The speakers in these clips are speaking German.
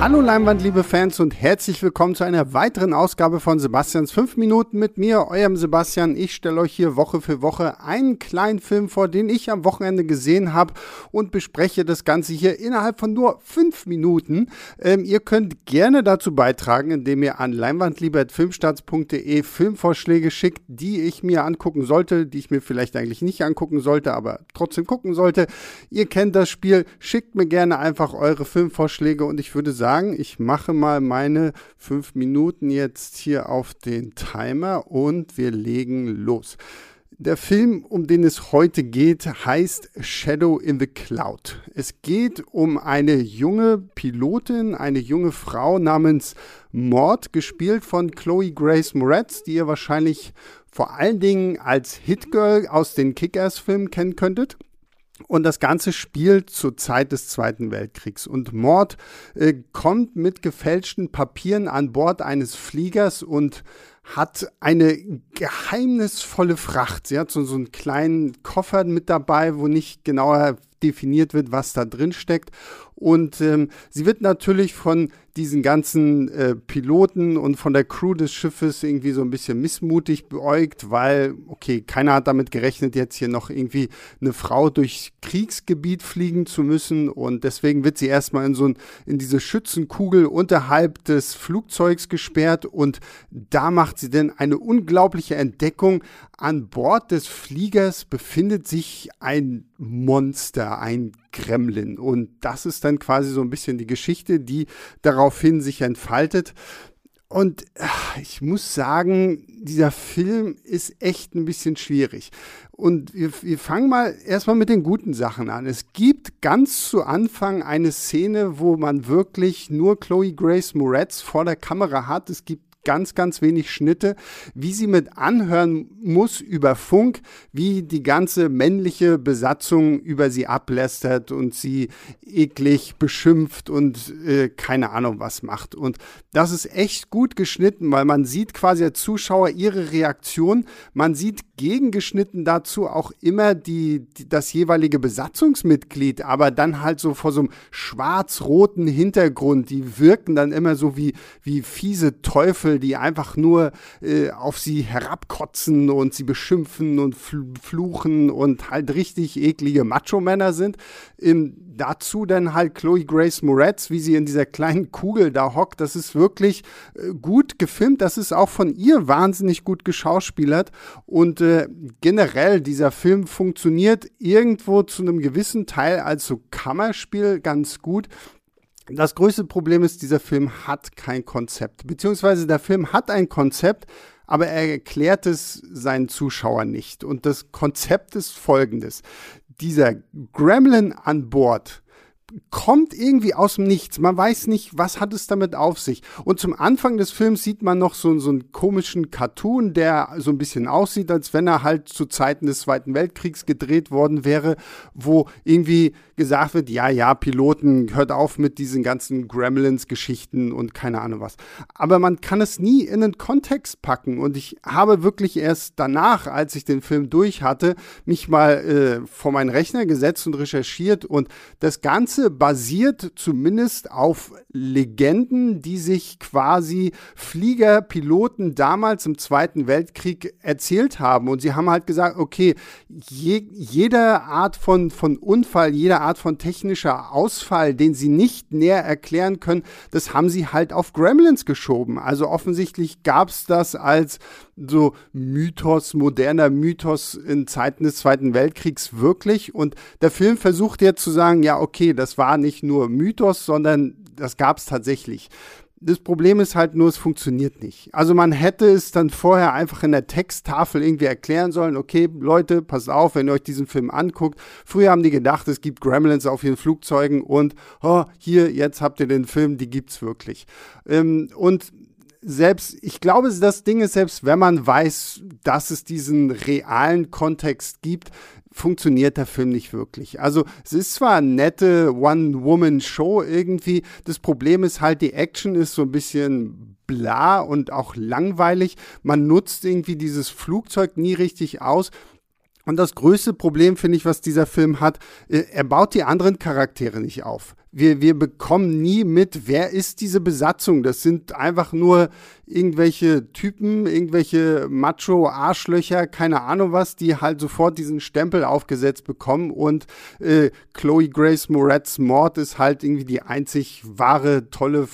Hallo Leinwand, liebe Fans und herzlich willkommen zu einer weiteren Ausgabe von Sebastians 5 Minuten mit mir, eurem Sebastian. Ich stelle euch hier Woche für Woche einen kleinen Film vor, den ich am Wochenende gesehen habe und bespreche das Ganze hier innerhalb von nur 5 Minuten. Ähm, ihr könnt gerne dazu beitragen, indem ihr an leinwandliebe.filmstarts.de Filmvorschläge schickt, die ich mir angucken sollte, die ich mir vielleicht eigentlich nicht angucken sollte, aber trotzdem gucken sollte. Ihr kennt das Spiel, schickt mir gerne einfach eure Filmvorschläge und ich würde sagen, sagen, ich mache mal meine fünf Minuten jetzt hier auf den Timer und wir legen los. Der Film, um den es heute geht, heißt Shadow in the Cloud. Es geht um eine junge Pilotin, eine junge Frau namens Maud, gespielt von Chloe Grace Moretz, die ihr wahrscheinlich vor allen Dingen als Hitgirl aus den Kick-Ass-Filmen kennen könntet. Und das Ganze spielt zur Zeit des Zweiten Weltkriegs. Und Mord äh, kommt mit gefälschten Papieren an Bord eines Fliegers und hat eine geheimnisvolle Fracht. Sie hat so, so einen kleinen Koffer mit dabei, wo nicht genauer definiert wird, was da drin steckt. Und ähm, sie wird natürlich von diesen ganzen äh, Piloten und von der Crew des Schiffes irgendwie so ein bisschen missmutig beäugt, weil, okay, keiner hat damit gerechnet, jetzt hier noch irgendwie eine Frau durch Kriegsgebiet fliegen zu müssen. Und deswegen wird sie erstmal in so ein, in diese Schützenkugel unterhalb des Flugzeugs gesperrt. Und da macht sie dann eine unglaubliche Entdeckung. An Bord des Fliegers befindet sich ein Monster, ein Gremlin. Und das ist dann quasi so ein bisschen die Geschichte, die daraufhin sich entfaltet. Und ah, ich muss sagen, dieser Film ist echt ein bisschen schwierig. Und wir, wir fangen mal erstmal mit den guten Sachen an. Es gibt ganz zu Anfang eine Szene, wo man wirklich nur Chloe Grace Moretz vor der Kamera hat. Es gibt ganz, ganz wenig Schnitte, wie sie mit anhören muss über Funk, wie die ganze männliche Besatzung über sie ablästert und sie eklig beschimpft und äh, keine Ahnung was macht. Und das ist echt gut geschnitten, weil man sieht quasi als Zuschauer ihre Reaktion. Man sieht gegengeschnitten dazu auch immer die, die das jeweilige Besatzungsmitglied, aber dann halt so vor so einem schwarz-roten Hintergrund. Die wirken dann immer so wie, wie fiese Teufel die einfach nur äh, auf sie herabkotzen und sie beschimpfen und fluchen und halt richtig eklige Macho-Männer sind. Ähm, dazu dann halt Chloe Grace Moretz, wie sie in dieser kleinen Kugel da hockt. Das ist wirklich äh, gut gefilmt. Das ist auch von ihr wahnsinnig gut geschauspielert. Und äh, generell, dieser Film funktioniert irgendwo zu einem gewissen Teil als so Kammerspiel ganz gut. Das größte Problem ist, dieser Film hat kein Konzept. Beziehungsweise der Film hat ein Konzept, aber er erklärt es seinen Zuschauern nicht. Und das Konzept ist folgendes. Dieser Gremlin an Bord kommt irgendwie aus dem Nichts. Man weiß nicht, was hat es damit auf sich. Und zum Anfang des Films sieht man noch so, so einen komischen Cartoon, der so ein bisschen aussieht, als wenn er halt zu Zeiten des Zweiten Weltkriegs gedreht worden wäre, wo irgendwie gesagt wird, ja, ja, Piloten, hört auf mit diesen ganzen Gremlins-Geschichten und keine Ahnung was. Aber man kann es nie in den Kontext packen. Und ich habe wirklich erst danach, als ich den Film durch hatte, mich mal äh, vor meinen Rechner gesetzt und recherchiert und das Ganze Ganze basiert zumindest auf Legenden, die sich quasi Fliegerpiloten damals im Zweiten Weltkrieg erzählt haben. Und sie haben halt gesagt, okay, je, jede Art von, von Unfall, jede Art von technischer Ausfall, den sie nicht näher erklären können, das haben sie halt auf Gremlins geschoben. Also offensichtlich gab es das als so Mythos, moderner Mythos in Zeiten des Zweiten Weltkriegs wirklich. Und der Film versucht jetzt zu sagen, ja, okay, das war nicht nur Mythos, sondern das gab es tatsächlich. Das Problem ist halt nur, es funktioniert nicht. Also man hätte es dann vorher einfach in der Texttafel irgendwie erklären sollen, okay, Leute, passt auf, wenn ihr euch diesen Film anguckt. Früher haben die gedacht, es gibt Gremlins auf ihren Flugzeugen und oh, hier, jetzt habt ihr den Film, die gibt's wirklich. Ähm, und selbst, ich glaube, das Ding ist, selbst wenn man weiß, dass es diesen realen Kontext gibt, funktioniert der Film nicht wirklich. Also es ist zwar eine nette One-Woman-Show irgendwie, das Problem ist halt, die Action ist so ein bisschen bla und auch langweilig. Man nutzt irgendwie dieses Flugzeug nie richtig aus. Und das größte Problem, finde ich, was dieser Film hat, äh, er baut die anderen Charaktere nicht auf. Wir, wir bekommen nie mit, wer ist diese Besatzung. Das sind einfach nur irgendwelche Typen, irgendwelche Macho-Arschlöcher, keine Ahnung was, die halt sofort diesen Stempel aufgesetzt bekommen. Und äh, Chloe Grace Moretz Mord ist halt irgendwie die einzig wahre, tolle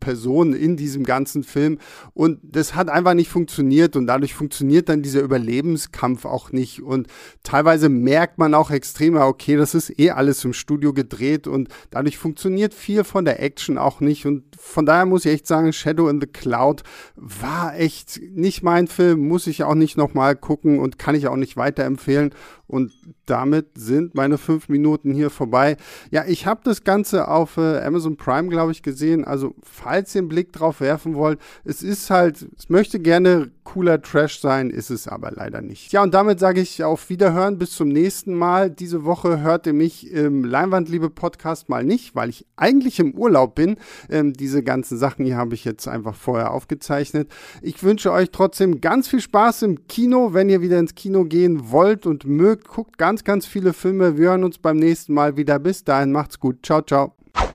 Person in diesem ganzen Film. Und das hat einfach nicht funktioniert und dadurch funktioniert dann dieser Überlebenskampf auch nicht. Und teilweise merkt man auch extrem, okay, das ist eh alles im Studio gedreht und dadurch funktioniert viel von der Action auch nicht. Und von daher muss ich echt sagen, Shadow in the Cloud war echt nicht mein Film, muss ich auch nicht nochmal gucken und kann ich auch nicht weiterempfehlen. Und damit sind meine fünf Minuten hier vorbei. Ja, ich habe das Ganze auf äh, Amazon Prime, glaube ich, gesehen. Also, falls ihr einen Blick drauf werfen wollt, es ist halt, es möchte gerne cooler Trash sein, ist es aber leider nicht. Ja, und damit sage ich auf Wiederhören, bis zum nächsten Mal. Diese Woche hört ihr mich im Leinwandliebe-Podcast mal nicht, weil ich eigentlich im Urlaub bin. Ähm, diese ganzen Sachen hier habe ich jetzt einfach vorher aufgezeichnet. Ich wünsche euch trotzdem ganz viel Spaß im Kino, wenn ihr wieder ins Kino gehen wollt und mögt mögt, guckt ganz, ganz viele Filme. Wir hören uns beim nächsten Mal wieder. Bis dahin, macht's gut. Ciao, ciao.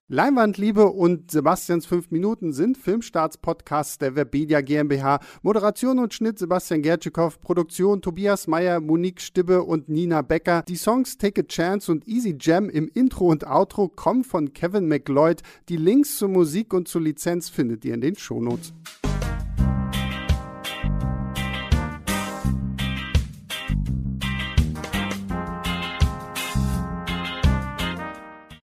Leinwandliebe und Sebastians 5 Minuten sind Filmstarts-Podcasts der Webedia GmbH. Moderation und Schnitt Sebastian Gertschikow, Produktion Tobias Meyer, Monique Stibbe und Nina Becker. Die Songs Take a Chance und Easy Jam im Intro und Outro kommen von Kevin McLeod. Die Links zur Musik und zur Lizenz findet ihr in den Shownotes.